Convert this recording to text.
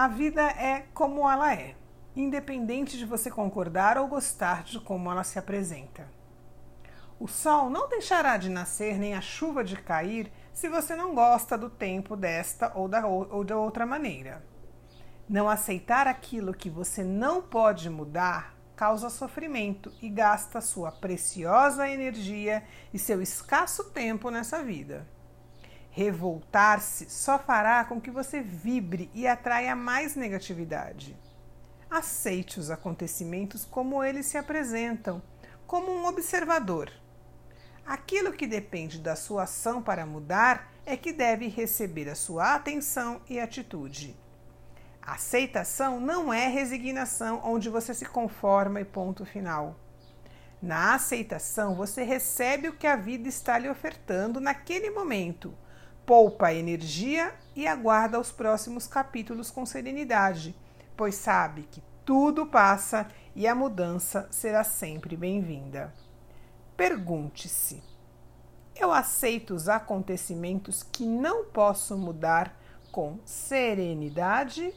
A vida é como ela é, independente de você concordar ou gostar de como ela se apresenta. O sol não deixará de nascer nem a chuva de cair se você não gosta do tempo desta ou da, ou da outra maneira. Não aceitar aquilo que você não pode mudar causa sofrimento e gasta sua preciosa energia e seu escasso tempo nessa vida. Revoltar-se só fará com que você vibre e atraia mais negatividade. Aceite os acontecimentos como eles se apresentam, como um observador. Aquilo que depende da sua ação para mudar é que deve receber a sua atenção e atitude. Aceitação não é resignação onde você se conforma e ponto final. Na aceitação, você recebe o que a vida está lhe ofertando naquele momento poupa energia e aguarda os próximos capítulos com serenidade, pois sabe que tudo passa e a mudança será sempre bem-vinda. Pergunte-se: eu aceito os acontecimentos que não posso mudar com serenidade?